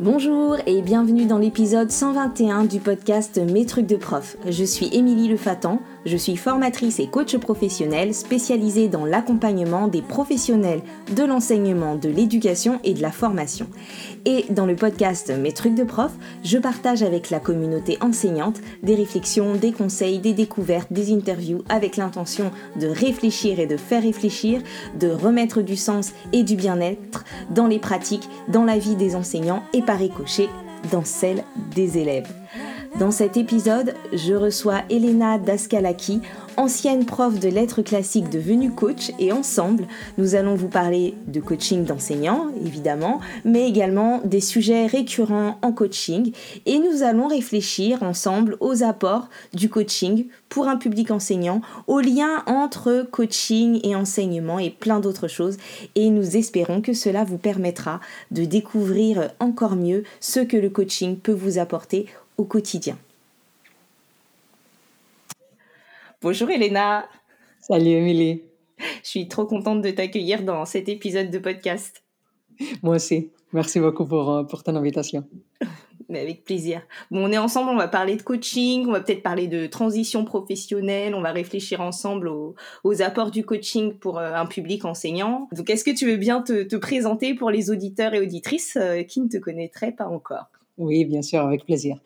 Bonjour et bienvenue dans l'épisode 121 du podcast Mes trucs de prof. Je suis Émilie Lefatan, je suis formatrice et coach professionnelle spécialisée dans l'accompagnement des professionnels de l'enseignement, de l'éducation et de la formation. Et dans le podcast Mes trucs de prof, je partage avec la communauté enseignante des réflexions, des conseils, des découvertes, des interviews avec l'intention de réfléchir et de faire réfléchir, de remettre du sens et du bien-être dans les pratiques, dans la vie des enseignants et par ricochet dans celle des élèves. Dans cet épisode, je reçois Elena Daskalaki, ancienne prof de lettres classiques devenue coach, et ensemble, nous allons vous parler de coaching d'enseignants, évidemment, mais également des sujets récurrents en coaching, et nous allons réfléchir ensemble aux apports du coaching pour un public enseignant, aux liens entre coaching et enseignement et plein d'autres choses, et nous espérons que cela vous permettra de découvrir encore mieux ce que le coaching peut vous apporter au quotidien. Bonjour Elena. Salut Émilie. Je suis trop contente de t'accueillir dans cet épisode de podcast. Moi aussi. Merci beaucoup pour, euh, pour ton invitation. Mais avec plaisir. Bon, on est ensemble, on va parler de coaching, on va peut-être parler de transition professionnelle, on va réfléchir ensemble aux, apports du coaching pour euh, un public enseignant. Donc, est-ce que tu veux bien te, présenter pour les auditeurs et auditrices euh, qui ne te connaîtraient pas encore? Oui, bien sûr, avec plaisir.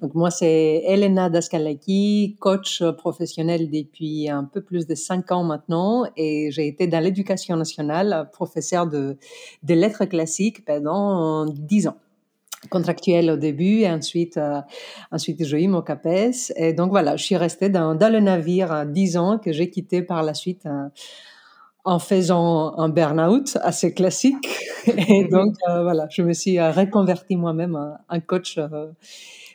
Donc moi, c'est Elena Daskalaki, coach professionnel depuis un peu plus de cinq ans maintenant, et j'ai été dans l'éducation nationale, professeur de, de lettres classiques pendant dix ans contractuel au début et ensuite euh, ensuite j'ai eu mon CAPES et donc voilà je suis restée dans, le navire dix ans que j'ai quitté par la suite euh, en faisant un burn-out assez classique. Et donc, euh, voilà, je me suis euh, reconverti moi-même en, coach euh,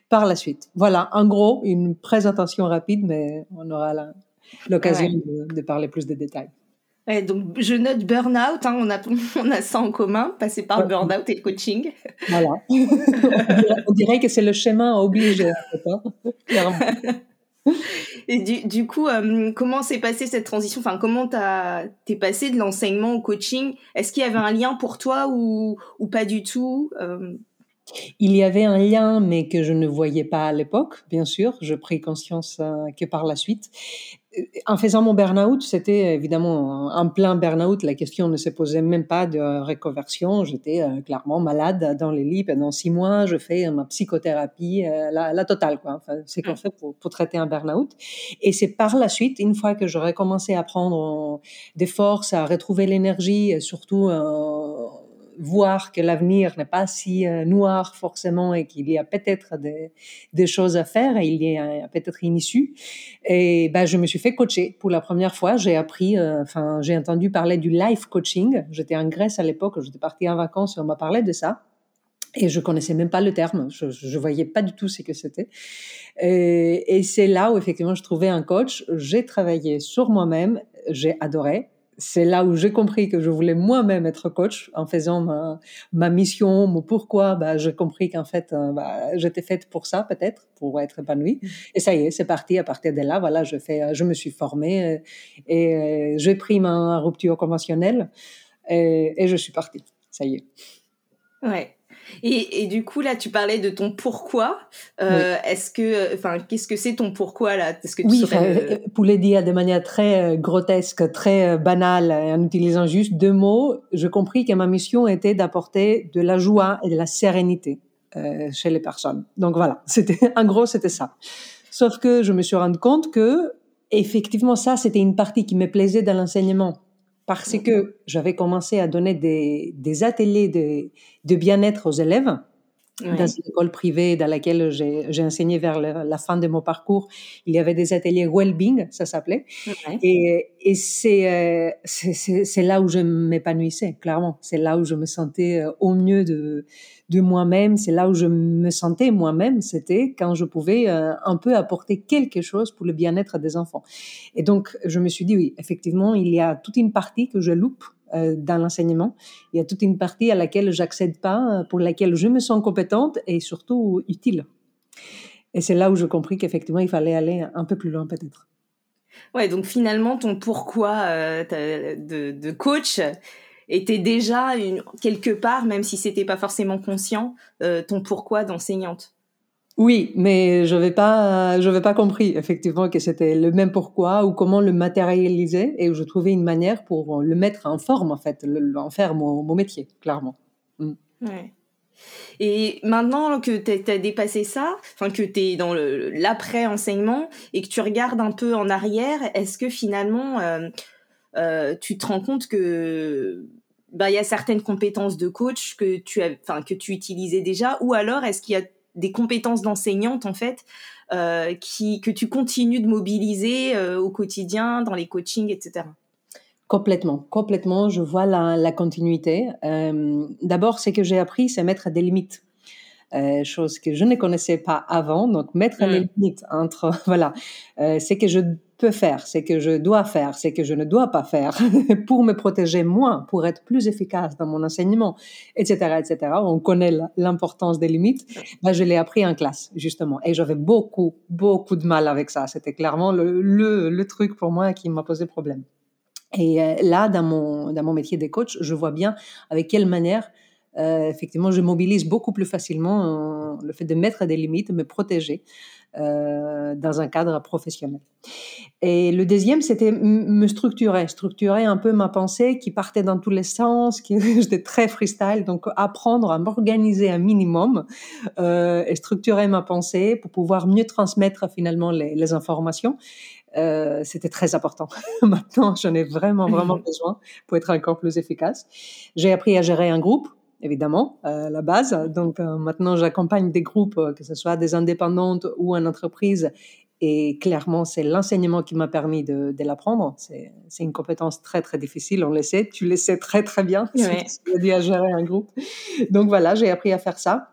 par la suite. Voilà, en gros, une présentation rapide, mais on aura l'occasion de, parler plus de détails. donc, je note burn-out, hein, on, a, on a ça en commun, passer par le burn-out et le coaching. Voilà. on, dirait, que c'est le chemin obligé, hein, Du, coup, euh, comment s'est passée cette transition? Enfin, comment t'es passé de l'enseignement au coaching? Est-ce qu'il y avait un lien pour toi ou, ou pas du tout euh? Il y avait un lien, mais que je ne voyais pas à l'époque, bien sûr. Je pris conscience euh, que par la suite en faisant mon burn-out, c'était évidemment un plein burn-out. La question ne se posait même pas de reconversion. J'étais euh, clairement malade dans les lits pendant six mois. Je fais ma psychothérapie, euh, la, totale, quoi. Enfin, c'est qu'on fait pour, pour, traiter un burn-out. Et c'est par la suite, une fois que j'aurais commencé à prendre des forces, à retrouver l'énergie, surtout euh, voir que l'avenir n'est pas si euh, noir forcément et qu'il y a peut-être des, choses à faire et il y a peut-être une issue. Et ben, je me suis fait coacher pour la première fois. J'ai appris, euh, enfin, j'ai entendu parler du life coaching. J'étais en Grèce à l'époque, j'étais partie en vacances et on m'a parlé de ça. Et je connaissais même pas le terme, je, je voyais pas du tout ce que c'était. Et c'est là où effectivement je trouvais un coach. J'ai travaillé sur moi-même, j'ai adoré c'est là où j'ai compris que je voulais moi-même être coach en faisant ma, ma mission, mon pourquoi. Bah, j'ai compris qu'en fait, euh, bah, j'étais faite pour ça, peut-être, pour être épanouie. Mmh. Et ça y est, c'est parti. À partir de là, voilà, je fais, je me suis formée euh, et, euh, j'ai pris ma rupture conventionnelle et, et je suis partie. Ça y est. Ouais. Et, du coup, là, tu parlais de ton pourquoi. Euh, est-ce que, enfin, qu'est-ce que c'est ton pourquoi là? Que Oui, pour le dire de manière très euh, grotesque, très euh, banale, en utilisant juste deux mots, j'ai compris que ma mission était d'apporter de la joie et de la sérénité chez les personnes. Donc voilà, c'était, en gros, c'était ça. Sauf que je me suis rendu compte que, effectivement, ça, c'était une partie qui me plaisait dans l'enseignement parce que j'avais commencé à donner des, des ateliers de, de bien-être aux élèves dans une école privée dans laquelle j'ai enseigné vers la, fin de mon parcours. Il y avait des ateliers well-being, ça s'appelait. Et, et euh, c'est c'est là où je m'épanouissais, clairement. C'est là où je me sentais euh, au mieux de, de moi-même. C'est là où je me sentais moi-même. C'était quand je pouvais euh, un peu apporter quelque chose pour le bien-être des enfants. Et donc, je me suis dit, oui, effectivement, il y a toute une partie que je loupe euh, dans l'enseignement. Il y a toute une partie à laquelle j'accède pas, pour laquelle je me sens compétente et surtout utile. Et c'est là où j'ai compris qu'effectivement, il fallait aller un peu plus loin peut-être. Ouais, donc finalement, ton pourquoi euh, de, coach, était déjà une, quelque part, même si c'était pas forcément conscient, euh, ton pourquoi d'enseignante. Oui, mais je n'avais pas, je pas compris effectivement que c'était le même pourquoi ou comment le matérialiser et je trouvais une manière pour le mettre en forme en fait, en faire mon, mon métier, clairement. Mm. Ouais. Et maintenant que tu as dépassé ça, enfin que tu es dans l'après-enseignement et que tu regardes un peu en arrière, est-ce que finalement euh, euh, tu te rends compte que bah il y a certaines compétences de coach que tu as, enfin que tu utilisais déjà, ou alors est-ce qu'il y a des compétences d'enseignante en fait euh, qui que tu continues de mobiliser euh, au quotidien dans les coachings, etc. Complètement, complètement. Je vois la, la continuité. D'abord, ce que j'ai appris, c'est mettre des limites. Euh, chose que je ne connaissais pas avant. Donc, mettre des mm. limites entre, voilà, euh, c'est que je peux faire, c'est que je dois faire, c'est que je ne dois pas faire pour me protéger moins, pour être plus efficace dans mon enseignement, etc., etc. On connaît l'importance des limites. Ben, je l'ai appris en classe, justement. Et j'avais beaucoup, beaucoup de mal avec ça. C'était clairement le truc pour moi qui m'a posé problème. Et euh, là, dans mon, dans mon métier de coach, je vois bien avec quelle manière, euh, effectivement, je mobilise beaucoup plus facilement euh, le fait de mettre des limites, me protéger euh, dans un cadre professionnel. Et le deuxième, c'était me structurer, structurer un peu ma pensée qui partait dans tous les sens, qui j'étais très freestyle, donc apprendre à m'organiser un minimum euh, et structurer ma pensée pour pouvoir mieux transmettre finalement les, les informations. Euh, c'était très important. Maintenant, j'en ai vraiment, vraiment besoin pour être encore plus efficace. J'ai appris à gérer un groupe, évidemment, à la base. Donc, euh, maintenant, j'accompagne des groupes, euh, que ce soit des indépendantes ou en entreprise. Et clairement, c'est l'enseignement qui m'a permis de, de l'apprendre. C'est, une compétence très, très difficile, on le sait. Tu le sais très, très bien. Ouais. Tu à gérer un groupe. Donc, voilà, j'ai appris à faire ça.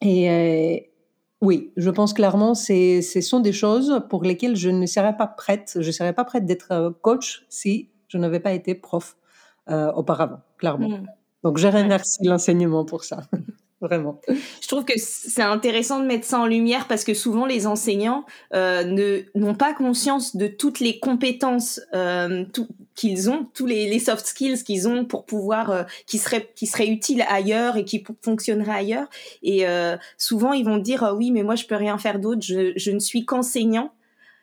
Et, oui, je pense clairement ce sont des choses pour lesquelles je ne serais pas prête. Je ne serais pas prête d'être euh, coach si je n'avais pas été prof euh, auparavant, clairement. Mmh. Donc je remercie l'enseignement pour ça. Vraiment. Je trouve que c'est intéressant de mettre ça en lumière parce que souvent les enseignants euh, ne n'ont pas conscience de toutes les compétences euh, qu'ils ont, tous les, les soft skills qu'ils ont pour pouvoir, euh, qui seraient qui seraient utiles ailleurs et qui fonctionneraient ailleurs. Et euh, souvent ils vont dire euh, oui mais moi je peux rien faire d'autre, je, je ne suis qu'enseignant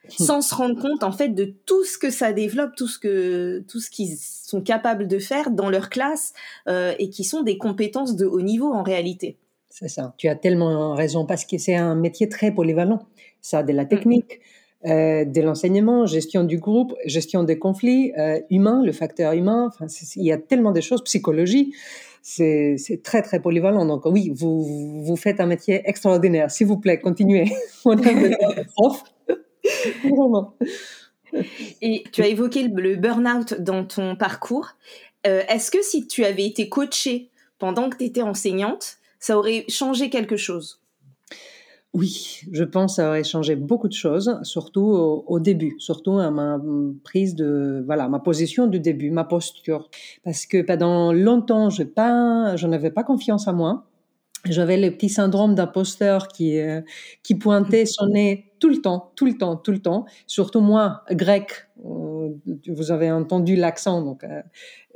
sans se rendre compte en fait de tout ce que ça développe, tout ce que tout ce qu'ils sont capables de faire dans leur classe euh, et qui sont des compétences de haut niveau en réalité. C'est ça. Tu as tellement raison parce que c'est un métier très polyvalent. Ça de la technique. Euh, de l'enseignement, gestion du groupe, gestion des conflits euh, humains, le facteur humain. Enfin, il y a tellement de choses, psychologie. C'est très très polyvalent. Donc oui, vous vous faites un métier extraordinaire. S'il vous plaît, continuez. On a prof Vraiment. Et tu as évoqué le, burn-out dans ton parcours. Euh, Est-ce que si tu avais été coachée pendant que tu étais enseignante, ça aurait changé quelque chose? Oui, je pense que ça aurait changé beaucoup de choses, surtout au, au, début, surtout à ma prise de, voilà, ma position du début, ma posture. Parce que pendant longtemps, je pas, je n'avais pas confiance en moi. J'avais le petit syndrome d'imposteur qui, euh, qui pointait son nez tout le temps, tout le temps, tout le temps. Surtout moi, grec. Euh, vous avez entendu l'accent, donc euh,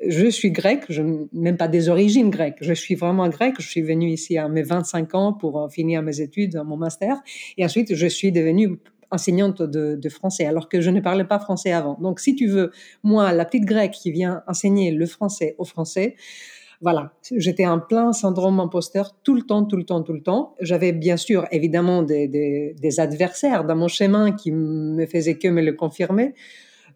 je suis grec, même pas des origines grecques. Je suis vraiment grec. Je suis venue ici à mes 25 ans pour finir mes études, mon master, et ensuite je suis devenue enseignante de, de, français, alors que je ne parlais pas français avant. Donc, si tu veux, moi, la petite grecque qui vient enseigner le français aux Français, voilà, j'étais en plein syndrome imposteur tout le temps, tout le temps, tout le temps. J'avais bien sûr évidemment des, adversaires dans mon chemin qui me faisaient que me le confirmer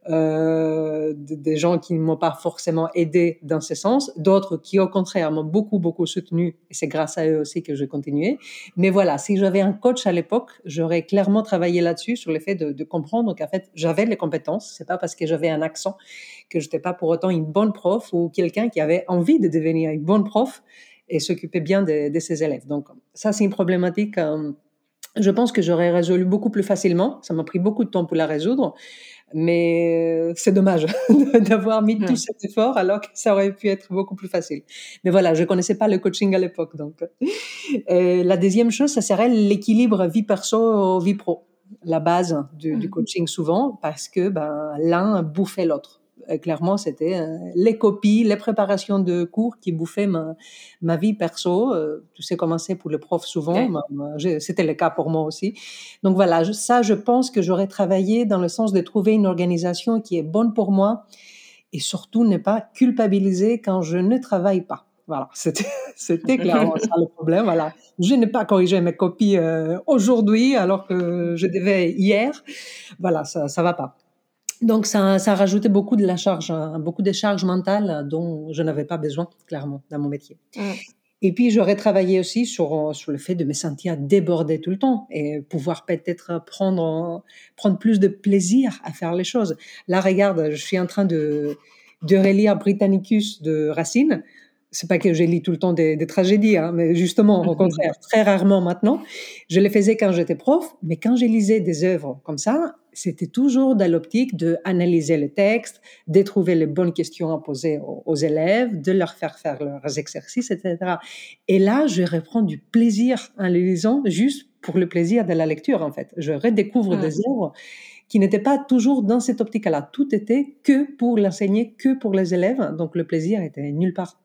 euh, des gens qui ne m'ont pas forcément aidé dans ce sens, d'autres qui au contraire m'ont beaucoup beaucoup soutenu et c'est grâce à eux aussi que je continuais. Mais voilà, si j'avais un coach à l'époque, j'aurais clairement travaillé là-dessus sur le fait de, de comprendre qu'en fait j'avais les compétences. C'est pas parce que j'avais un accent que j'étais pas pour autant une bonne prof ou quelqu'un qui avait envie de devenir une bonne prof et s'occuper bien de, de, ses élèves. Donc ça c'est une problématique. Euh, je pense que j'aurais résolu beaucoup plus facilement. Ça m'a pris beaucoup de temps pour la résoudre. Mais euh, c'est dommage d'avoir mis tout cet effort alors que ça aurait pu être beaucoup plus facile. Mais voilà, je connaissais pas le coaching à l'époque. Donc, euh, la deuxième chose, ça serait l'équilibre vie perso vie pro, la base du, du, mmh. coaching souvent, parce que ben l'un bouffait l'autre. Clairement, c'était les copies, les préparations de cours qui bouffaient ma, ma vie perso. tout s'est commencé pour le prof souvent. C'était le cas pour moi aussi. Donc voilà, ça, je pense que j'aurais travaillé dans le sens de trouver une organisation qui est bonne pour moi et surtout ne pas culpabiliser quand je ne travaille pas. Voilà, c'était clairement ça le problème. Voilà, je n'ai pas corrigé mes copies euh, aujourd'hui alors que je devais hier. Voilà, ça ça va pas. Donc ça ça a rajouté beaucoup de la charge, hein, beaucoup de charges mentales dont je n'avais pas besoin clairement dans mon métier. Mmh. Et puis j'aurais travaillé aussi sur sur le fait de me sentir débordée tout le temps et pouvoir peut-être prendre prendre plus de plaisir à faire les choses. Là, regarde, je suis en train de de relire Britannicus de Racine c'est pas que je lis tout le temps des, tragédies, hein, mais justement, au contraire, très rarement maintenant. Je les faisais quand j'étais prof, mais quand je lisais des œuvres comme ça, c'était toujours dans l'optique de analyser le texte, de trouver les bonnes questions à poser aux, élèves, de leur faire faire leurs exercices, etc. Et là, je reprends du plaisir en les lisant, juste pour le plaisir de la lecture, en fait. Je redécouvre des œuvres qui n'était pas toujours dans cette optique-là. Tout était que pour l'enseigner, que pour les élèves. Donc le plaisir était nulle part.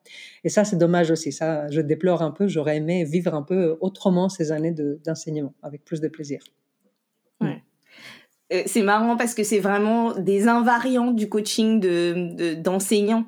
Et ça, c'est dommage aussi. Ça, je déplore un peu. J'aurais aimé vivre un peu autrement ces années d'enseignement, avec plus de plaisir. Ouais. Euh, c'est marrant parce que c'est vraiment des invariants du coaching d'enseignants.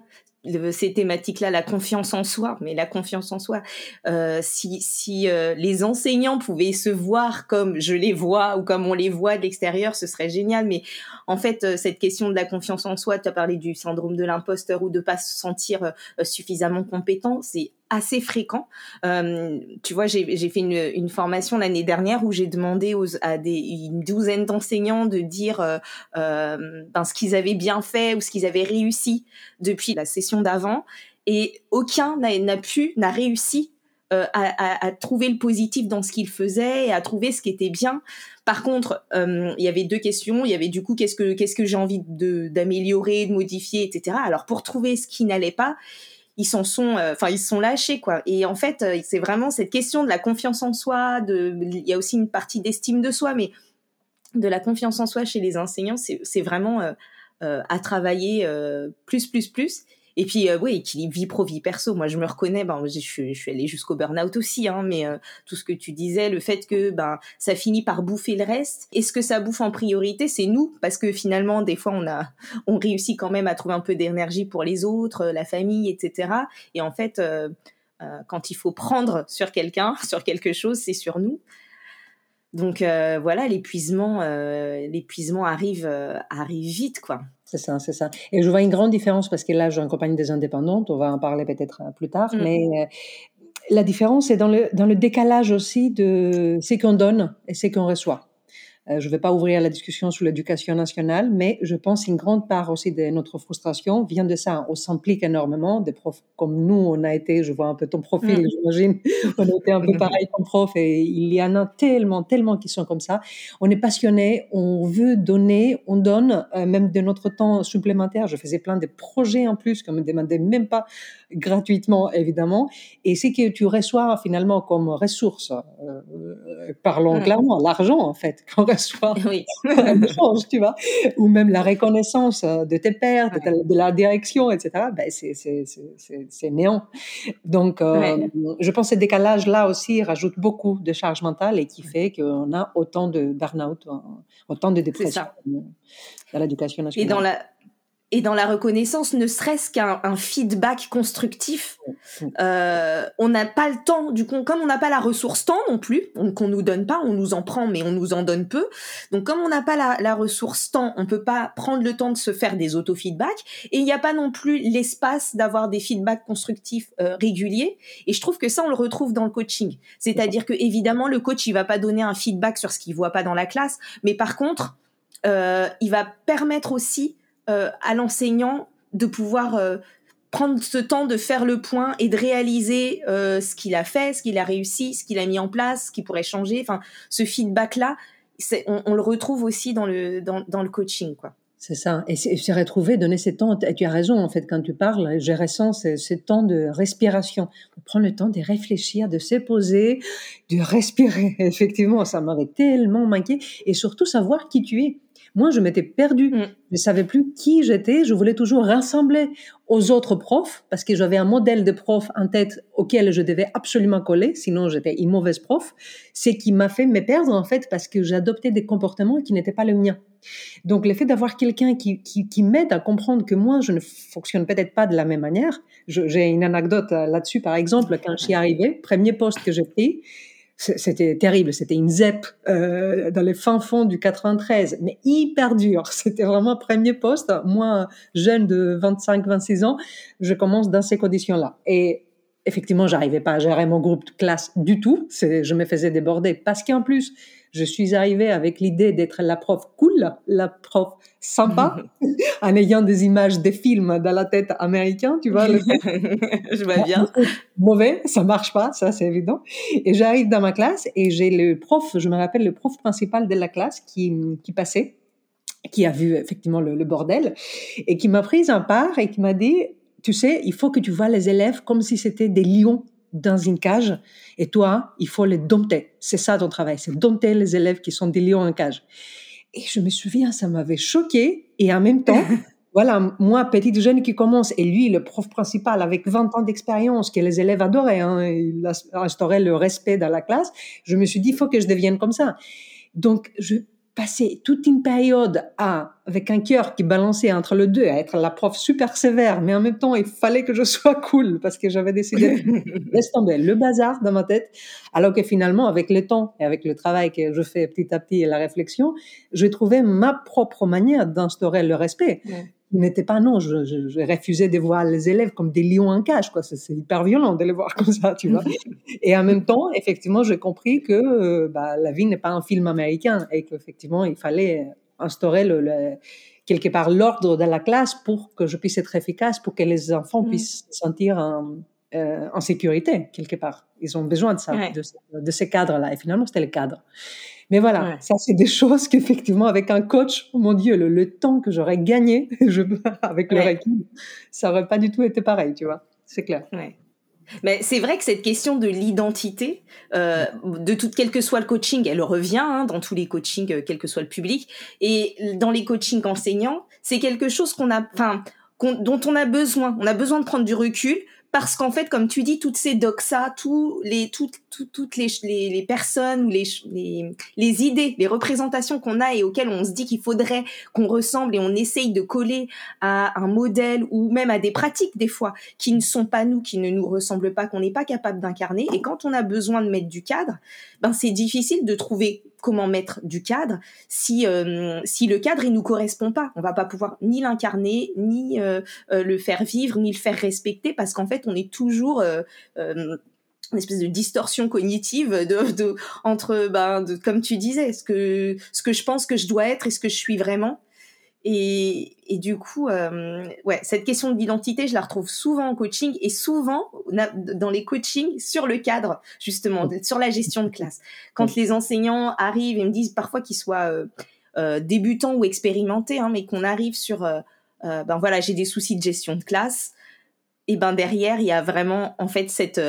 Ces thématiques-là, la confiance en soi, mais la confiance en soi, euh, si, si euh, les enseignants pouvaient se voir comme je les vois ou comme on les voit de l'extérieur, ce serait génial. Mais en fait, euh, cette question de la confiance en soi, tu as parlé du syndrome de l'imposteur ou de pas se sentir euh, suffisamment compétent, c'est assez fréquent. Euh, tu vois, j'ai fait une, formation l'année dernière où j'ai demandé à une douzaine d'enseignants de dire euh, euh, ben, ce qu'ils avaient bien fait ou ce qu'ils avaient réussi depuis la session d'avant. Et aucun n'a pu, n'a réussi à, trouver le positif dans ce qu'ils faisaient et à trouver ce qui était bien. Par contre, il y avait deux questions. Il y avait du coup qu'est-ce que j'ai envie d'améliorer, de modifier, etc. Alors pour trouver ce qui n'allait pas, ils s'en sont, euh, enfin ils se sont lâchés quoi. Et en fait, euh, c'est vraiment cette question de la confiance en soi. De, il y a aussi une partie d'estime de soi, mais de la confiance en soi chez les enseignants, c'est vraiment euh, à travailler plus, plus, plus. Et puis, euh, oui, équilibre vie pro, vie perso. Moi, je me reconnais, ben, je, suis allée jusqu'au burn-out aussi, hein, mais euh, tout ce que tu disais, le fait que ben, ça finit par bouffer le reste. Est-ce que ça bouffe en priorité? C'est nous, parce que finalement, des fois, on, a, on réussit quand même à trouver un peu d'énergie pour les autres, euh, la famille, etc. Et en fait, quand il faut prendre sur quelqu'un, sur quelque chose, c'est sur nous. Donc voilà, l'épuisement, l'épuisement arrive, arrive vite, quoi. C'est ça, c'est ça. Et je vois une grande différence parce que là, j'accompagne des indépendantes, on va en parler peut-être euh, plus tard, mm. mais euh, la différence est dans le, dans le décalage aussi de ce qu'on donne et ce qu'on reçoit. Euh, je ne vais pas ouvrir la discussion sur l'éducation nationale, mais je pense qu'une grande part aussi de notre frustration vient de ça. On s'implique énormément, des profs comme nous, on a été, je vois un peu ton profil, mm. j'imagine, on a été un peu pareil comme prof, et il y en a tellement, tellement qui sont comme ça. On est passionné, on veut donner, on donne euh, même de notre temps supplémentaire. Je faisais plein de projets en plus qu'on me demandait même pas gratuitement, évidemment. Et ce que tu reçois finalement comme ressource, euh, parlons mm. clairement, l'argent en fait, reçoit oui. tu vois, ou même la reconnaissance euh, de tes pères, de, la direction, etc. Ben c'est néant. Donc, euh, je pense que ce décalage-là aussi rajoute beaucoup de charge mentale et qui fait qu'on a autant de burn-out, euh, autant de dépression dans l'éducation nationale. Et dans la et dans la reconnaissance, ne serait-ce qu'un feedback constructif, euh, on n'a pas le temps, du coup, comme on n'a pas la ressource temps non plus, qu'on nous donne pas, on nous en prend, mais on nous en donne peu. Donc, comme on n'a pas la, la, ressource temps, on peut pas prendre le temps de se faire des auto-feedbacks, et il n'y a pas non plus l'espace d'avoir des feedbacks constructifs euh, réguliers. Et je trouve que ça, on le retrouve dans le coaching. C'est-à-dire que évidemment, le coach, il va pas donner un feedback sur ce qu'il voit pas dans la classe, mais par contre, euh, il va permettre aussi euh, à l'enseignant de pouvoir euh, prendre ce temps de faire le point et de réaliser euh, ce qu'il a fait, ce qu'il a réussi, ce qu'il a mis en place, ce qui pourrait changer. Enfin, ce feedback-là, on, le retrouve aussi dans le, dans, le coaching, quoi. C'est ça. Et c'est retrouver, donner ce temps. Tu as raison, en fait, quand tu parles, j'ai ressens ce, temps de respiration. Prendre le temps de réfléchir, de se poser, de respirer. Effectivement, ça m'avait tellement manqué. Et surtout savoir qui tu es. Moi, je m'étais perdue. Mm. Je ne savais plus qui j'étais. Je voulais toujours rassembler aux autres profs parce que j'avais un modèle de prof en tête auquel je devais absolument coller, sinon j'étais une mauvaise prof. C'est qui m'a fait me perdre en fait parce que j'adoptais des comportements qui n'étaient pas les miens. Donc, le fait d'avoir quelqu'un qui, qui, qui m'aide à comprendre que moi, je ne fonctionne peut-être pas de la même manière. J'ai une anecdote euh, là-dessus, par exemple, quand je suis arrivée, premier poste que j'ai pris, c'était terrible, c'était une ZEP euh, dans les fins fonds du 93, mais hyper dur. C'était vraiment premier poste. Moi, jeune de 25-26 ans, je commence dans ces conditions-là. Et effectivement, j'arrivais pas à gérer mon groupe de classe du tout. Je me faisais déborder parce qu'en plus, je suis arrivée avec l'idée d'être la prof cool, la prof sympa, en ayant des images des films dans la tête américain, tu vois. je vois bien. Mauvais, ça marche pas, ça c'est évident. Et j'arrive dans ma classe et j'ai le prof, je me rappelle le prof principal de la classe qui, qui passait, qui a vu effectivement le, le bordel et qui m'a prise en part et qui m'a dit, tu sais, il faut que tu vois les élèves comme si c'était des lions dans une cage et toi, il faut les dompter. C'est ça ton travail, c'est dompter les élèves qui sont des lions en cage. Et je me souviens, ça m'avait choqué et en même temps, voilà, moi, petite jeune qui commence, et lui, le prof principal, avec 20 ans d'expérience, que les élèves adoraient, hein, il instaurait le respect dans la classe, je me suis dit, il faut que je devienne comme ça. Donc, je passer toute une période à, avec un cœur qui balançait entre le deux, à être la prof super sévère, mais en même temps, il fallait que je sois cool parce que j'avais décidé de laisser tomber le bazar dans ma tête. Alors que finalement, avec le temps et avec le travail que je fais petit à petit et la réflexion, j'ai trouvé ma propre manière d'instaurer le respect n'était pas non. Je, je, refusais de voir les élèves comme des lions en cage, quoi. C'est hyper violent de les voir comme ça, tu vois. et en même temps, effectivement, j'ai compris que euh, bah, la vie n'est pas un film américain et qu'effectivement, il fallait instaurer le, quelque part l'ordre de la classe pour que je puisse être efficace, pour que les enfants mm. puissent se sentir en, euh, en, sécurité quelque part. Ils ont besoin de ça, de, de, ces cadres-là. Et finalement, c'était le cadre. Mais voilà, ça c'est des choses qu'effectivement avec un coach, oh mon Dieu, le, temps que j'aurais gagné je, avec le ouais. ça aurait pas du tout été pareil, tu vois. C'est clair. Mais c'est vrai que cette question de l'identité, euh, de tout, quel que soit le coaching, elle revient hein, dans tous les coachings, euh, quel que soit le public, et dans les coachings enseignants, c'est quelque chose qu'on a, enfin, dont on a besoin. On a besoin de prendre du recul parce qu'en fait, comme tu dis, toutes ces doxas, tous les, toutes, toutes, les, les, personnes ou les, les, les, idées, les représentations qu'on a et auxquelles on se dit qu'il faudrait qu'on ressemble et on essaye de coller à un modèle ou même à des pratiques des fois qui ne sont pas nous, qui ne nous ressemblent pas, qu'on n'est pas capable d'incarner. Et quand on a besoin de mettre du cadre, ben c'est difficile de trouver comment mettre du cadre si euh, si le cadre il nous correspond pas on va pas pouvoir ni l'incarner ni euh, euh, le faire vivre ni le faire respecter parce qu'en fait on est toujours une espèce de distorsion cognitive de, entre ben comme tu disais ce que je pense que je dois être et ce que je suis vraiment et, du coup, euh, ouais, cette question d'identité, je la retrouve souvent en coaching et souvent dans les coachings sur le cadre, justement, sur la gestion de classe. Quand les enseignants arrivent et me disent parfois qu'ils soient euh, euh, débutants ou expérimentés, hein, mais qu'on arrive sur, euh, euh, ben voilà, j'ai des soucis de gestion de classe, et ben derrière, il y a vraiment, en fait, cette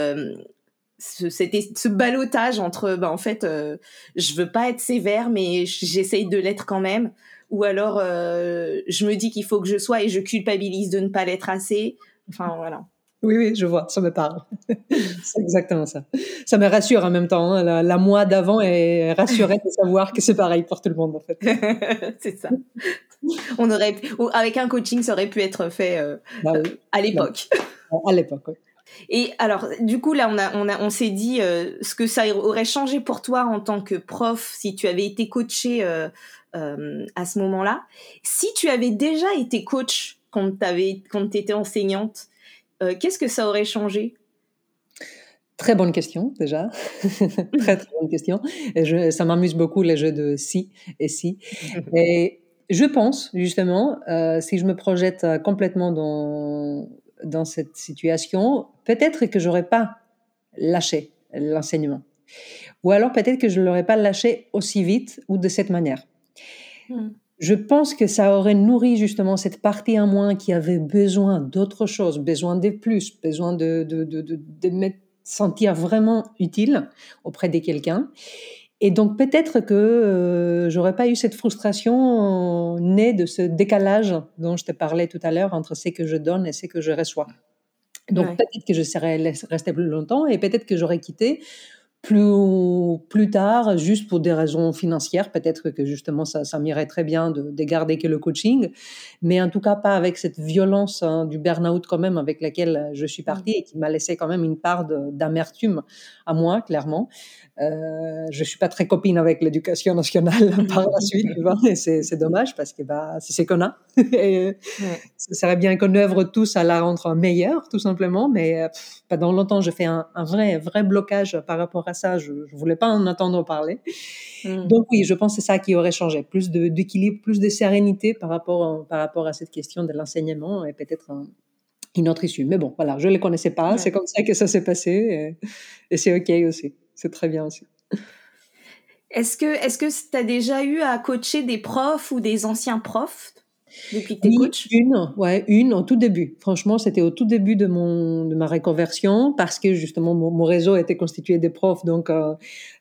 ce, ce balotage entre ben en fait euh, je veux pas être sévère mais j'essaye de l'être quand même ou alors euh, je me dis qu'il faut que je sois et je culpabilise de ne pas l'être assez. Enfin voilà. Oui, oui, je vois, ça me parle. c'est exactement ça. Ça me rassure en même temps. Hein. La, la, moi d'avant est rassurée de savoir que c'est pareil pour tout le monde, en fait. c'est ça. On aurait, avec un coaching, ça aurait pu être fait euh, bah oui. à l'époque. À l'époque, oui. Et alors, du coup, là, on, a, on, a, on s'est dit euh, ce que ça aurait changé pour toi en tant que prof si tu avais été coaché euh, euh, à ce moment-là. Si tu avais déjà été coach quand tu étais enseignante, euh, qu'est-ce que ça aurait changé? Très bonne question déjà, très très bonne question. Et je, ça m'amuse beaucoup les jeux de si et si. et je pense justement, euh, si je me projette complètement dans dans cette situation, peut-être que j'aurais pas lâché l'enseignement, ou alors peut-être que je l'aurais pas lâché aussi vite ou de cette manière. Hmm. Je pense que ça aurait nourri justement cette partie en moins qui avait besoin d'autre chose, besoin de plus, besoin de, de, de, de, de me sentir vraiment utile auprès de quelqu'un. Et donc peut-être que euh, j'aurais pas eu cette frustration née de ce décalage dont je te parlais tout à l'heure entre ce que je donne et ce que je reçois. Donc peut-être que je serais resté plus longtemps et peut-être que j'aurais quitté plus, plus tard, juste pour des raisons financières, peut-être que justement ça, ça m'irait très bien de, de, garder que le coaching, mais en tout cas pas avec cette violence hein, du burn-out quand même avec laquelle je suis partie mmh. et qui m'a laissé quand même une part d'amertume à moi, clairement. Euh, je suis pas très copine avec l'éducation nationale par la suite, tu vois, et c'est dommage parce que bah, c'est ce qu'on a. et ouais. Ce serait bien qu'on œuvre tous à la rendre meilleure, tout simplement, mais euh, pendant longtemps, je fais un, un, vrai, vrai blocage par rapport à ça. Je, je voulais pas en entendre parler. Mm. Donc oui, je pense que c'est ça qui aurait changé, plus d'équilibre, plus de sérénité par rapport, par rapport à cette question de l'enseignement et peut-être un, une autre issue. Mais bon, voilà, je ne les connaissais pas, ouais. c'est comme ça que ça s'est passé et, et c'est OK aussi c'est très bien aussi. Est-ce que est-ce que tu as déjà eu à coacher des profs ou des anciens profs? Depuis que coach Une, ouais, une au tout début. Franchement, c'était au tout début de mon de ma reconversion parce que justement mon, mon réseau était constitué de profs, donc euh,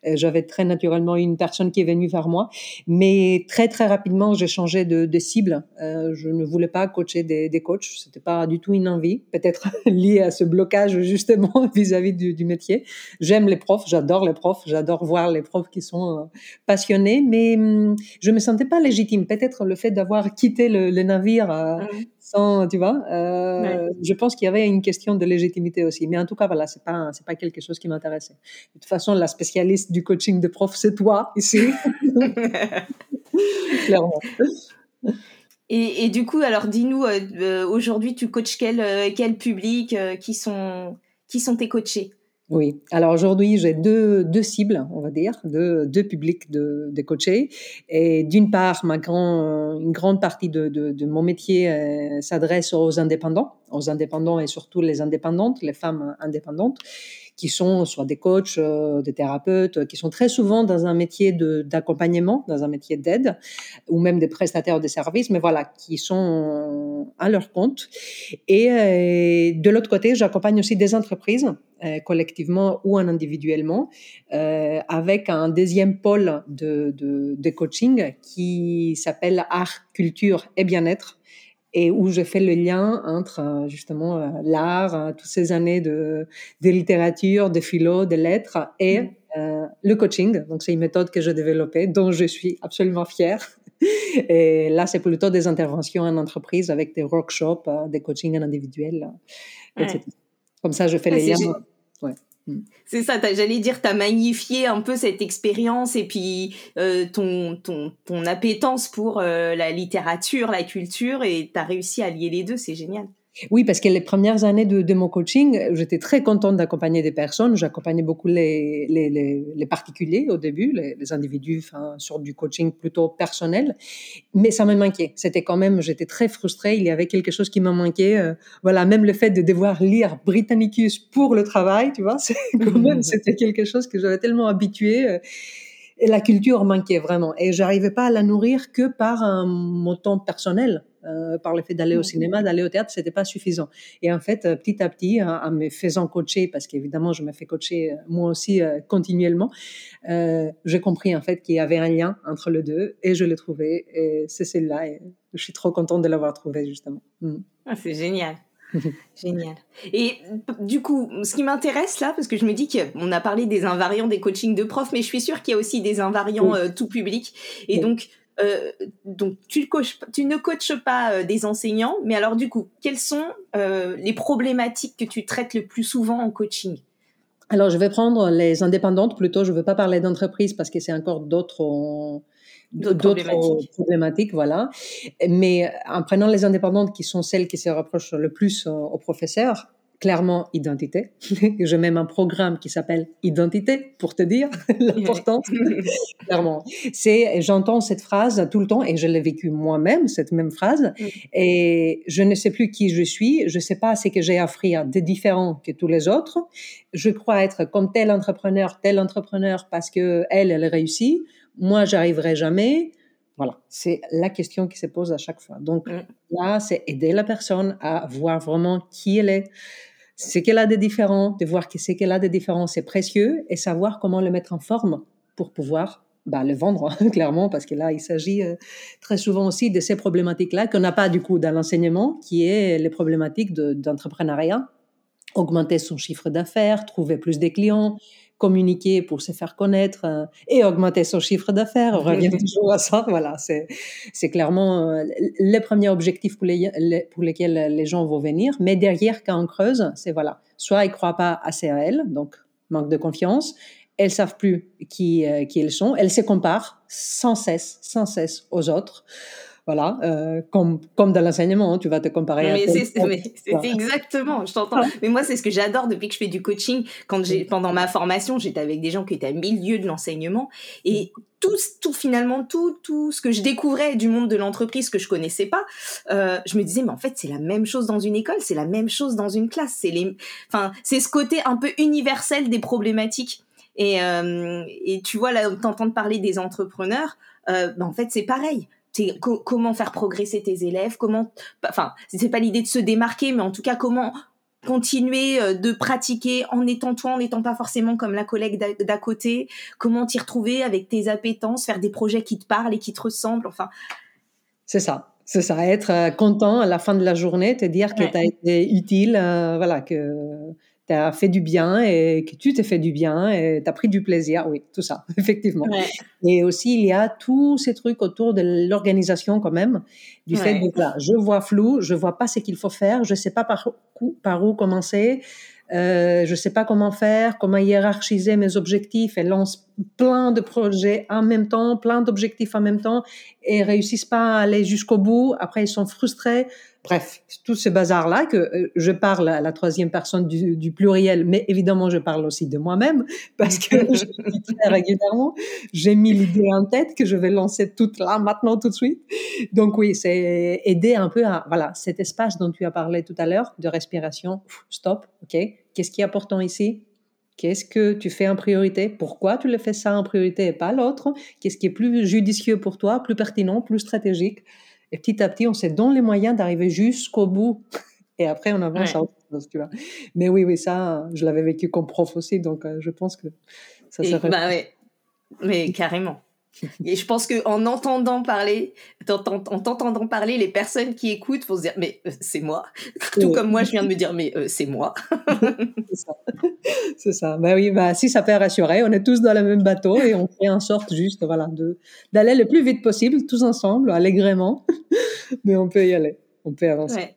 j'avais très naturellement une personne qui est venue vers moi. Mais très très rapidement, j'ai changé de, de cible. Euh, je ne voulais pas coacher des, des coachs, c'était pas du tout une envie, peut-être lié à ce blocage justement vis-à-vis -vis du, du, métier. J'aime les profs, j'adore les profs, j'adore voir les profs qui sont euh, passionnés, mais hum, je me sentais pas légitime. Peut-être le fait d'avoir quitté le, le navire euh, mmh. sans, tu vois. Euh, ouais. Je pense qu'il y avait une question de légitimité aussi. Mais en tout cas, voilà, c'est pas, c'est pas quelque chose qui m'intéressait. De toute façon, la spécialiste du coaching de prof, c'est toi ici. Clairement. Et, et, du coup, alors dis-nous, euh, aujourd'hui, tu coaches quel, quel public qui, sont, qui sont tes coachés? Oui, alors aujourd'hui, j'ai deux, deux cibles, on va dire, deux, deux publics de, de coachés. Et d'une part, ma une grande partie de, de, de mon métier euh, s'adresse aux indépendants, aux indépendants et surtout les indépendantes, les femmes indépendantes qui sont soit des coachs, euh, des thérapeutes, qui sont très souvent dans un métier d'accompagnement, dans un métier d'aide, ou même des prestataires de services, mais voilà, qui sont à leur compte. Et euh, de l'autre côté, j'accompagne aussi des entreprises, euh, collectivement ou en individuellement, euh, avec un deuxième pôle de, de, de coaching qui s'appelle art, culture et bien-être et où je fais le lien entre euh, justement euh, l'art, euh, toutes ces années de, de littérature, de philo, de lettres et mmh. euh, le coaching. Donc c'est une méthode que j'ai développée, dont je suis absolument fière. Et là, c'est plutôt des interventions en entreprise avec des workshops, des coachings individuels, etc. Ouais. Comme ça, je fais ouais, les liens. C'est ça, j'allais dire, tu as magnifié un peu cette expérience et puis euh, ton, ton, ton appétence pour euh, la littérature, la culture, et tu as réussi à lier les deux, c'est génial. Oui, parce que les premières années de, de mon coaching, j'étais très contente d'accompagner des personnes. J'accompagnais beaucoup les, les, les, les, particuliers au début, les, individus, enfin, sur du coaching plutôt personnel. Mais ça me manquait. C'était quand même, j'étais très frustrée. Il y avait quelque chose qui me manquait. Euh, voilà, même le fait de devoir lire Britannicus pour le travail, tu vois, c'est quand même, c'était quelque chose que j'avais tellement habitué. Euh, et la culture manquait vraiment. Et j'arrivais pas à la nourrir que par un, mon temps personnel. Euh, par le fait d'aller au cinéma, d'aller au théâtre, c'était pas suffisant. Et en fait, euh, petit à petit, en, en me faisant coacher, parce qu'évidemment, je me fais coacher euh, moi aussi euh, continuellement, euh, j'ai compris en fait qu'il y avait un lien entre les deux et je l'ai trouvé. Et c'est celle-là. Et je suis trop contente de l'avoir trouvé justement. Mm. Ah, c'est génial. Génial. Et du coup, ce qui m'intéresse là, parce que je me dis qu'on a parlé des invariants des coachings de profs, mais je suis sûre qu'il y a aussi des invariants oui. euh, tout public. Et oui. donc, euh, donc tu, coaches, tu, ne coaches pas euh, des enseignants, mais alors du coup, quelles sont les problématiques que tu traites le plus souvent en coaching? Alors, je vais prendre les indépendantes plutôt. Je ne veux pas parler d'entreprise parce que c'est encore d'autres d'autres problématiques. problématiques. voilà. Mais en prenant les indépendantes qui sont celles qui se rapprochent le plus aux professeurs, clairement identité. J'ai même un programme qui s'appelle Identité pour te dire l'importance. clairement, c'est j'entends cette phrase tout le temps et je l'ai vécu moi-même cette même phrase mm. et je ne sais plus qui je suis, je sais pas ce que j'ai à offrir de différent que tous les autres. Je crois être comme tel entrepreneur, tel entrepreneur parce que elle elle réussit, moi j'arriverai jamais. Voilà, c'est la question qui se pose à chaque fois. Donc mm. là, c'est aider la personne à voir vraiment qui elle est, ce qu'elle a de différent, de voir que ce qu'elle a de différent, c'est précieux, et savoir comment le mettre en forme pour pouvoir bah, le vendre, clairement, parce que là, il s'agit euh, très souvent aussi de ces problématiques-là qu'on n'a pas du coup dans l'enseignement, qui est les problématiques d'entrepreneuriat, augmenter son chiffre d'affaires, trouver plus de clients, communiquer pour se faire connaître euh, et augmenter son chiffre d'affaires. On revient toujours à ça. Voilà, c'est, c'est clairement euh, les premiers objectifs pour, les, pour lesquels les gens vont venir. Mais derrière, quand on creuse, c'est voilà, soit ils croient pas assez à elles, donc manque de confiance, elles savent plus qui, euh, qui elles sont, elles se comparent sans cesse, sans cesse aux autres. Voilà, euh, comme, comme dans l'enseignement, hein, tu vas te comparer mais C'est exactement, je t'entends. mais moi, c'est ce que j'adore depuis que je fais du coaching. Quand j'ai, pendant ma formation, j'étais avec des gens qui étaient à milieu de l'enseignement et tout, tout finalement, tout, tout ce que je découvrais du monde de l'entreprise que je connaissais pas, euh, je me disais, mais en fait, c'est la même chose dans une école, c'est la même chose dans une classe. C'est les, enfin, c'est ce côté un peu universel des problématiques. Et, euh, et tu vois, là, t'entends parler des entrepreneurs, euh, ben, en fait, c'est pareil. Comment faire progresser tes élèves, comment, enfin, c'est pas l'idée de se démarquer, mais en tout cas, comment continuer euh, de pratiquer en étant toi, en n'étant pas forcément comme la collègue d'à côté, comment t'y retrouver avec tes appétences, faire des projets qui te parlent et qui te ressemblent, enfin. C'est ça. C'est ça, être euh, content à la fin de la journée, te dire que tu as été utile, voilà, que tu as fait du bien et que tu t'es fait du bien et tu as pris du plaisir. Oui, tout ça, effectivement. Et aussi, il y a tous ces trucs autour de l'organisation quand même, du fait que là, je vois flou, je vois pas ce qu'il faut faire, je sais pas par où, par où commencer, euh, je sais pas comment faire, comment hiérarchiser mes objectifs et plein de projets en même temps, plein d'objectifs en même temps et réussissent pas à aller jusqu'au bout. Après, ils sont frustrés. Bref, tout ce bazar-là que euh, je parle à la troisième personne du, pluriel, mais évidemment, je parle aussi de moi-même parce que je très régulièrement. J'ai mis l'idée en tête que je vais lancer toute là, maintenant, tout de suite. Donc oui, c'est aider un peu à, voilà, cet espace dont tu as parlé tout à l'heure de respiration. Stop, ok. Qu'est-ce qui est important ici? Qu'est-ce que tu fais en priorité? Pourquoi tu le fais ça en priorité et pas l'autre? Qu'est-ce qui est plus judicieux pour toi, plus pertinent, plus stratégique? Et petit à petit, on se donne les moyens d'arriver jusqu'au bout. Et après, on avance à autre chose, tu vois. Mais oui, oui, ça, je l'avais vécu comme prof aussi, donc euh, je pense que ça serait... Bah ouais. Mais carrément. Et je pense qu'en entendant parler, en t'entendant parler, les personnes qui écoutent vont se dire mais euh, c'est moi. Tout comme moi, je viens de me dire mais euh, c'est moi. c'est ça. C'est ça. Bah oui, bah si ça peut rassurer, on est tous dans le même bateau et on fait en sorte juste voilà de d'aller le plus vite possible tous ensemble, allègrement. mais on peut y aller, on peut avancer.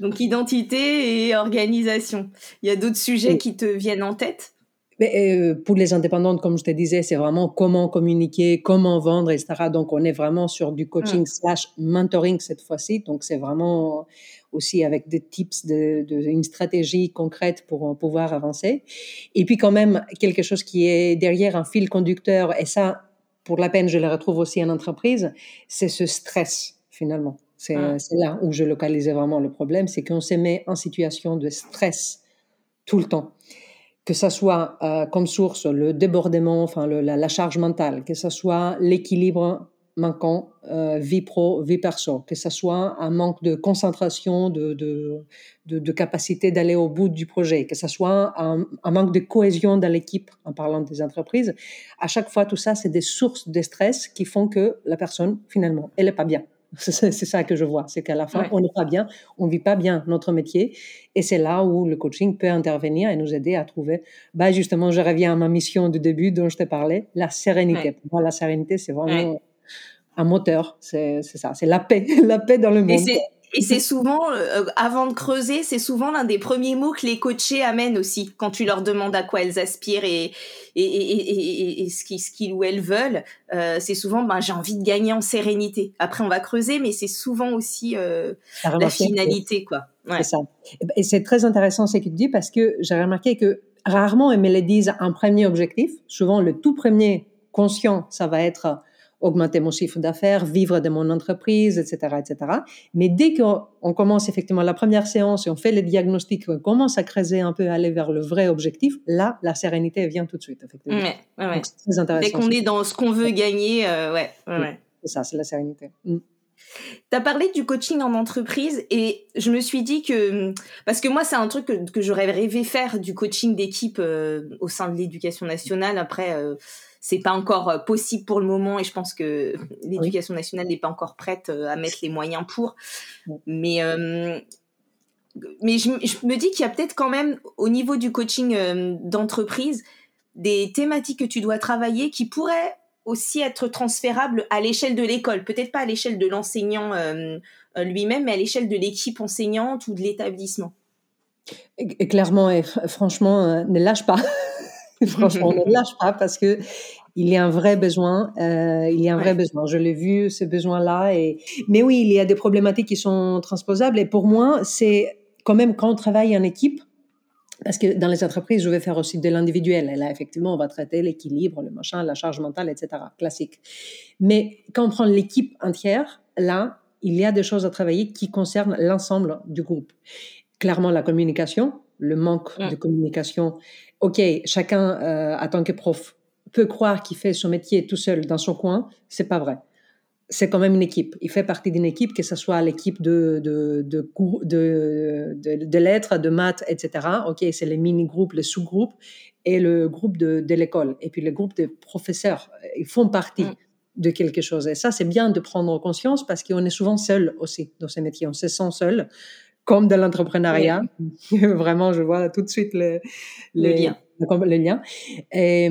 Donc identité et organisation. Il y a d'autres sujets qui te viennent en tête? Mais, euh, pour les indépendantes, comme je te disais, c'est vraiment comment communiquer, comment vendre, etc. Donc, on est vraiment sur du coaching slash mentoring cette fois-ci. Donc, c'est vraiment aussi avec des tips, de, de, une stratégie concrète pour pouvoir avancer. Et puis, quand même, quelque chose qui est derrière un fil conducteur, et ça, pour la peine, je le retrouve aussi en entreprise, c'est ce stress, finalement. C'est là où je localisais vraiment le problème, c'est qu'on se met en situation de stress tout le temps que ce soit euh, comme source le débordement, enfin la, charge mentale, que ce soit l'équilibre manquant euh, vie pro, vie perso, que ce soit un manque de concentration, de, de, de, capacité d'aller au bout du projet, que ce soit un, un manque de cohésion dans l'équipe, en parlant des entreprises. À chaque fois, tout ça, c'est des sources de stress qui font que la personne, finalement, elle n'est pas bien. C'est ça que je vois, c'est qu'à la fin, on n'est pas bien, on vit pas bien notre métier, et c'est là où le coaching peut intervenir et nous aider à trouver, bah justement, je reviens à ma mission du début dont je t'ai parlé, la sérénité. moi, la sérénité, c'est vraiment un moteur, c'est ça, c'est la paix, la paix dans le monde. Et c'est souvent, euh, avant de creuser, c'est souvent l'un des premiers mots que les coachés amènent aussi quand tu leur demandes à quoi elles aspirent et, et, et, et ce qu'ils ou elles veulent. Euh, c'est souvent, ben, j'ai envie de gagner en sérénité. Après, on va creuser, mais c'est souvent aussi euh, la finalité, quoi. Ouais. C'est ça. Et c'est très intéressant ce que tu dis parce que j'ai remarqué que rarement elles me le disent un premier objectif. Souvent, le tout premier conscient, ça va être augmenter mon chiffre d'affaires, vivre de mon entreprise, etc., etc. Mais dès qu'on commence effectivement la première séance et on fait les diagnostics, on commence à creuser un peu, à aller vers le vrai objectif, là, la sérénité vient tout de suite, effectivement. très intéressant. Dès qu'on est dans ce qu'on veut gagner, euh, ouais, ouais. C'est ça, c'est la sérénité. Mm. Tu as parlé du coaching en entreprise et je me suis dit que, parce que moi, c'est un truc que, j'aurais rêvé faire du coaching d'équipe euh, au sein de l'éducation nationale. Après, euh, c'est pas encore possible pour le moment et je pense que l'éducation nationale n'est pas encore prête à mettre les moyens pour. Mais mais je, me dis qu'il y a peut-être quand même au niveau du coaching d'entreprise des thématiques que tu dois travailler qui pourraient aussi être transférables à l'échelle de l'école, peut-être pas à l'échelle de l'enseignant lui-même, mais à l'échelle de l'équipe enseignante ou de l'établissement. Clairement, et franchement, euh, ne lâche pas. franchement, ne lâche pas parce que il y a un vrai besoin. Euh, il y a un vrai besoin. Je l'ai vu ce besoin-là. Et mais oui, il y a des problématiques qui sont transposables. Et pour moi, c'est quand même quand on travaille en équipe. Parce que dans les entreprises, je vais faire aussi de l'individuel. Et là, effectivement, on va traiter l'équilibre, le machin, la charge mentale, etc. Classique. Mais quand on prend l'équipe entière, là, il y a des choses à travailler qui concernent l'ensemble du groupe clairement la communication, le manque de communication. Ok, chacun, euh, en tant que prof, peut croire qu'il fait son métier tout seul dans son coin. C'est pas vrai. C'est quand même une équipe. Il fait partie d'une équipe, que ce soit l'équipe de, de, de, de, de, lettres, de maths, etc. Ok, c'est les mini-groupes, les sous-groupes et le groupe de, de l'école. Et puis le groupe de professeurs, ils font partie mm. de quelque chose. Et ça, c'est bien de prendre conscience parce qu'on est souvent seul aussi dans ces métiers. On se sent seul comme de l'entrepreneuriat. Vraiment, je vois tout de suite le, lien. Le, lien. Et,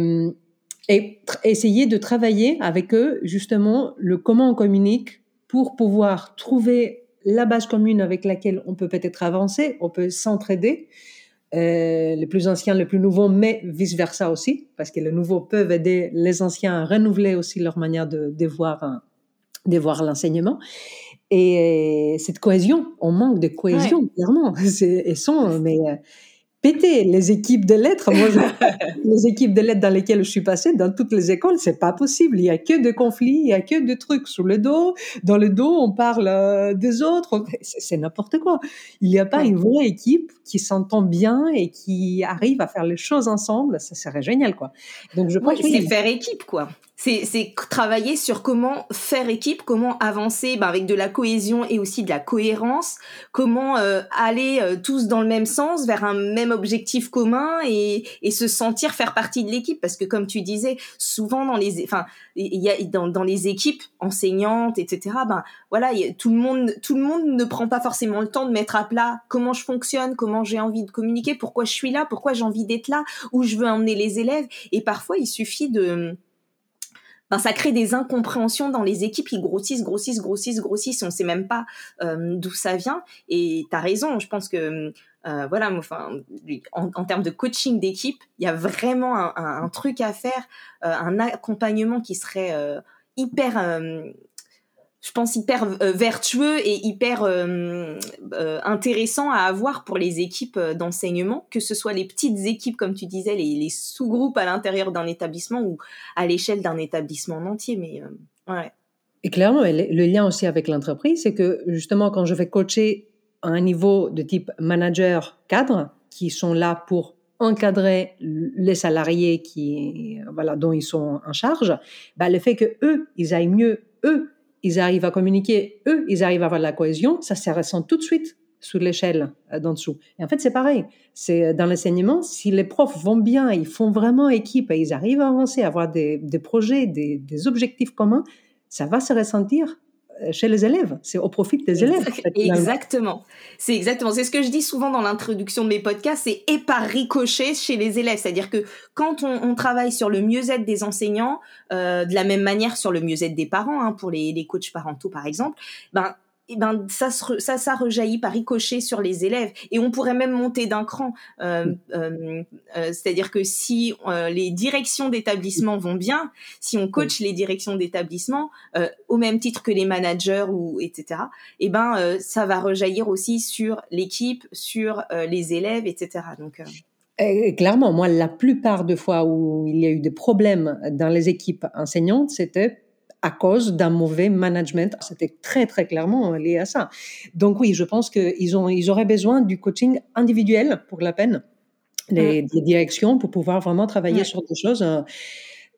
et essayer de travailler avec eux justement le comment on communique pour pouvoir trouver la base commune avec laquelle on peut peut-être avancer, on peut s'entraider. Euh, les plus anciens, les plus nouveaux, mais vice-versa aussi, parce que les nouveaux peuvent aider les anciens à renouveler aussi leur manière de, de voir, de voir l'enseignement. Et euh, cette cohésion, on manque de cohésion, clairement. Elles sont, mais euh, péter les équipes de lettres. Moi, les équipes de lettres dans lesquelles je suis passée, dans toutes les écoles, c'est pas possible. Il y a que de conflits, il y a que de trucs sous le dos. Dans le dos, on parle euh, des autres. C'est n'importe quoi. Il n'y a pas une vraie équipe qui s'entend bien et qui arrive à faire les choses ensemble. Ça serait génial, quoi. Donc, je pense que c'est faire équipe, quoi c'est travailler sur comment faire équipe, comment avancer bah, avec de la cohésion et aussi de la cohérence, comment euh, aller euh, tous dans le même sens vers un même objectif commun et, et se sentir faire partie de l'équipe. Parce que comme tu disais souvent dans les enfin il y a dans, dans les équipes enseignantes etc ben voilà tout le monde tout le monde ne prend pas forcément le temps de mettre à plat comment je fonctionne comment j'ai envie de communiquer pourquoi je suis là pourquoi j'ai envie d'être là où je veux emmener les élèves. Et parfois il suffit de ben, ça crée des incompréhensions dans les équipes qui grossissent, grossissent, grossissent, grossissent. On sait même pas euh, d'où ça vient. Et tu as raison, je pense que euh, voilà, enfin, en, termes de coaching d'équipe, il y a vraiment un, truc à faire, euh, un accompagnement qui serait hyper je pense, hyper euh, vertueux et hyper euh, euh, intéressant à avoir pour les équipes d'enseignement, que ce soit les petites équipes, comme tu disais, les, sous-groupes à l'intérieur d'un établissement ou à l'échelle d'un établissement entier. Mais ouais. Et clairement, le lien aussi avec l'entreprise, c'est que justement, quand je vais coacher à un niveau de type manager cadre, qui sont là pour encadrer les salariés qui, voilà, dont ils sont en charge, bah, le fait que eux, ils aillent mieux, eux, ils arrivent à communiquer, eux, ils arrivent à avoir de la cohésion, ça se ressent tout de suite sous l'échelle euh, d'en dessous. Et en fait, c'est pareil. C'est euh, dans l'enseignement, si les profs vont bien, ils font vraiment équipe et ils arrivent à avancer, à avoir des, projets, des, objectifs communs, ça va se ressentir chez les élèves. C'est au profit des élèves. exactement. C'est exactement. C'est ce que je dis souvent dans l'introduction de mes podcasts. C'est et par ricochet chez les élèves. C'est-à-dire que quand on, travaille sur le mieux-être des enseignants, euh, de la même manière sur le mieux-être des parents, hein, pour les, les coachs parentaux par exemple, ben eh ben ça, ça ça rejaillit par ricochet sur les élèves. Et on pourrait même monter d'un cran. Euh, mm. euh, euh, c'est-à-dire que si les directions d'établissement vont bien si on coach les directions d'établissement au même titre que les managers ou etc eh ben ça va rejaillir aussi sur l'équipe sur les élèves etc donc clairement moi la plupart de fois où il y a eu des problèmes dans les équipes enseignantes c'était à cause d'un mauvais management. C'était très, très clairement lié à ça. Donc oui, je pense qu'ils ont, ils auraient besoin du coaching individuel pour la peine, les, mm. directions pour pouvoir vraiment travailler sur des choses. Euh,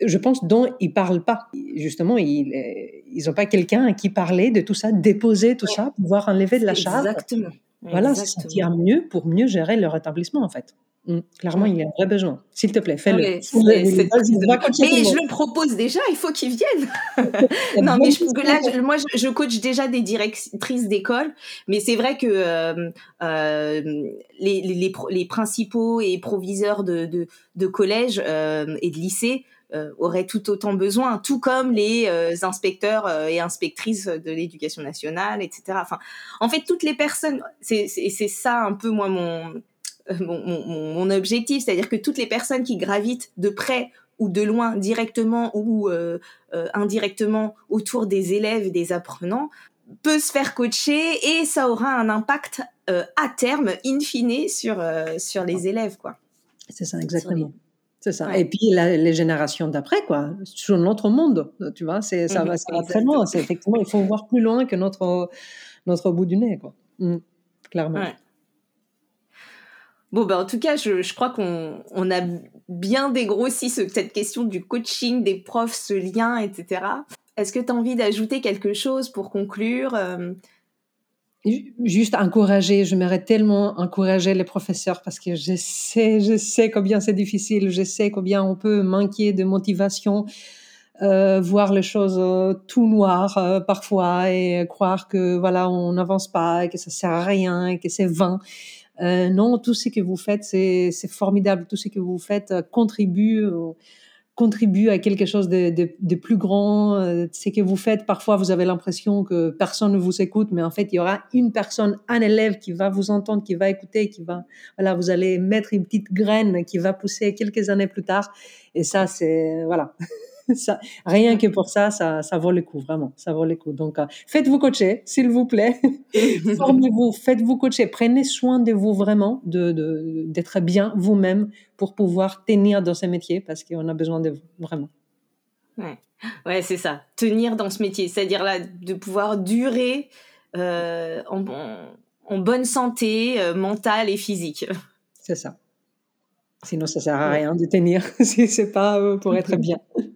je pense dont ils parlent pas. Justement, ils ils ont pas quelqu'un qui parlait de tout ça, déposer tout ça, pouvoir enlever de la charge. Exactement. Voilà, se sentir mieux pour mieux gérer leur établissement en fait. Mm. Clairement, il y a un vrai besoin. S'il te plaît, fais-le. mais je le propose déjà, il faut qu'ils viennent. non, mais je, que là, moi, je, coach déjà des directrices d'école, mais c'est vrai que euh, euh, les, les, les, principaux et proviseurs de, de, de collèges euh, et de lycées auraient tout autant besoin, tout comme les inspecteurs et inspectrices de l'éducation nationale, etc. Enfin, en fait, toutes les personnes, c'est ça un peu moi mon mon, mon, mon objectif, c'est-à-dire que toutes les personnes qui gravitent de près ou de loin, directement ou euh, euh, indirectement autour des élèves et des apprenants, peut se faire coacher et ça aura un impact euh, à terme, in fine, sur, sur les élèves. quoi. C'est ça, exactement. C'est ça. Et puis les générations d'après, quoi, sur notre monde, tu vois, c'est, ça, va, ça va très loin. C'est, effectivement, il faut voir plus loin que notre, notre bout du nez, quoi. Mmh, clairement. Bon, ben, en tout cas, je, je crois qu'on on a bien dégrossi ce, cette question du coaching, des profs, ce lien, etc. Est-ce que tu as envie d'ajouter quelque chose pour conclure euh? Juste encourager, je tellement encourager les professeurs parce que je sais, je sais combien c'est difficile, je sais combien on peut manquer de motivation, euh, voir les choses euh, tout euh, parfois et croire que voilà on n'avance pas, et que ça sert à rien, et que c'est vain. Euh, non, tout ce que vous faites, c'est formidable. Tout ce que vous faites euh, contribue, euh, contribue à quelque chose de, de, de plus grand. ce que vous faites, parfois, vous avez l'impression que personne ne vous écoute, mais en fait, il y aura une personne, un élève qui va vous entendre, qui va écouter, qui va, voilà, vous allez mettre une petite graine qui va pousser quelques années plus tard. Et ça, c'est, voilà. ça, rien que pour ça, ça, ça vaut le coup, vraiment, ça vaut le coup. Donc, euh, faites-vous coacher, s'il vous plaît. Formez-vous, faites-vous coacher. Prenez soin de vous vraiment, de, d'être bien vous-même pour pouvoir tenir dans ce métier parce qu'on a besoin de vous, vraiment. Ouais, ouais c'est ça. Tenir dans ce métier, c'est-à-dire là, de pouvoir durer euh, en, en, bonne santé euh, mentale et physique. C'est ça. Sinon, ça sert à rien de tenir si c'est pas pour être bien.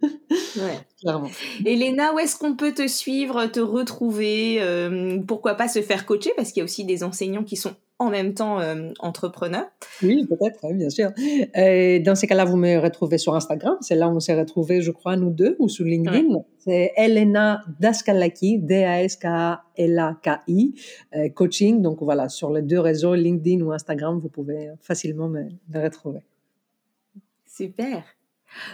Ouais. Clairement. Elena, où est-ce qu'on peut te suivre, te retrouver euh, Pourquoi pas se faire coacher? Parce qu'il y a aussi des enseignants qui sont en même temps euh, entrepreneurs. Oui, peut-être, bien sûr. Dans ces cas-là, vous me retrouvez sur Instagram. C'est là où on s'est retrouvés, je crois, nous deux, ou sur LinkedIn. C'est Elena Daskalaki, D-A-S-K-L-A-K-I, euh, coaching. Donc voilà, sur les deux réseaux, LinkedIn ou Instagram, vous pouvez facilement me retrouver. Super.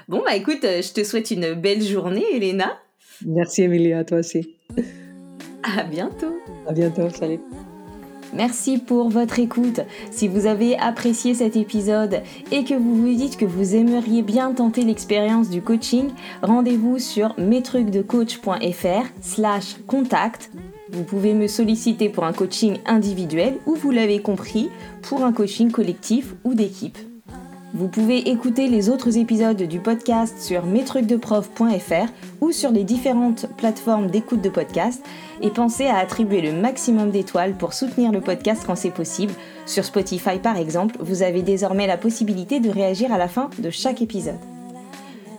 Bon, bah écoute, euh, je te souhaite une belle journée, Elena. Merci, Emilia, à toi aussi. À bientôt. À bientôt, salut. Merci pour votre écoute. Si vous avez apprécié cet épisode et que vous vous dites que vous aimeriez bien tenter l'expérience du coaching, rendez-vous sur metrucdecoach.fr slash contact. Vous pouvez me solliciter pour un coaching individuel ou vous l'avez compris, pour un coaching collectif ou d'équipe. Vous pouvez écouter les autres épisodes du podcast sur metrucdeprof.fr ou sur les différentes plateformes d'écoute de podcast et pensez à attribuer le maximum d'étoiles pour soutenir le podcast quand c'est possible. Sur Spotify par exemple, vous avez désormais la possibilité de réagir à la fin de chaque épisode.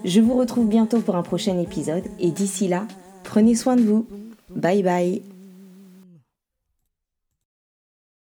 Je vous retrouve bientôt pour un prochain épisode et d'ici là, prenez soin de vous. Bye bye